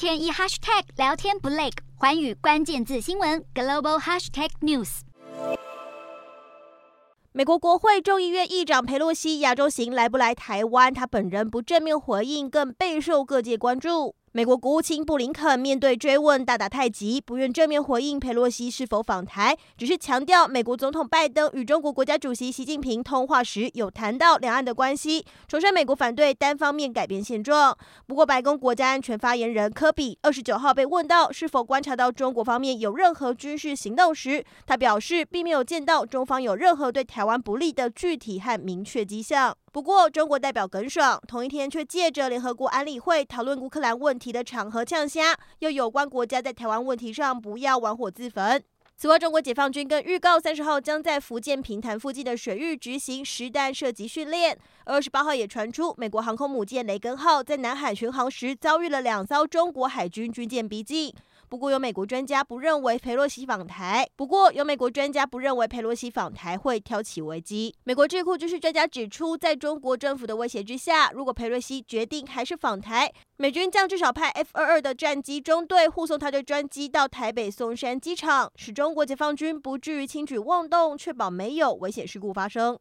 天一 hashtag 聊天不累，环宇关键字新闻 global hashtag news。美国国会众议院议长佩洛西亚洲行来不来台湾？他本人不正面回应，更备受各界关注。美国国务卿布林肯面对追问大打太极，不愿正面回应佩洛西是否访台，只是强调美国总统拜登与中国国家主席习近平通话时有谈到两岸的关系，重申美国反对单方面改变现状。不过，白宫国家安全发言人科比二十九号被问到是否观察到中国方面有任何军事行动时，他表示并没有见到中方有任何对台湾不利的具体和明确迹象。不过，中国代表耿爽同一天却借着联合国安理会讨论乌克兰问题的场合呛虾，又有关国家在台湾问题上不要玩火自焚。此外，中国解放军跟预告三十号将在福建平潭附近的水域执行实弹射击训练。二十八号也传出，美国航空母舰雷根号在南海巡航时遭遇了两艘中国海军军舰逼近。不过，有美国专家不认为佩洛西访台。不过，有美国专家不认为佩洛西访台会挑起危机。美国智库军事专家指出，在中国政府的威胁之下，如果佩洛西决定还是访台，美军将至少派 F 二二的战机中队护送他的专机到台北松山机场，使中国解放军不至于轻举妄动，确保没有危险事故发生。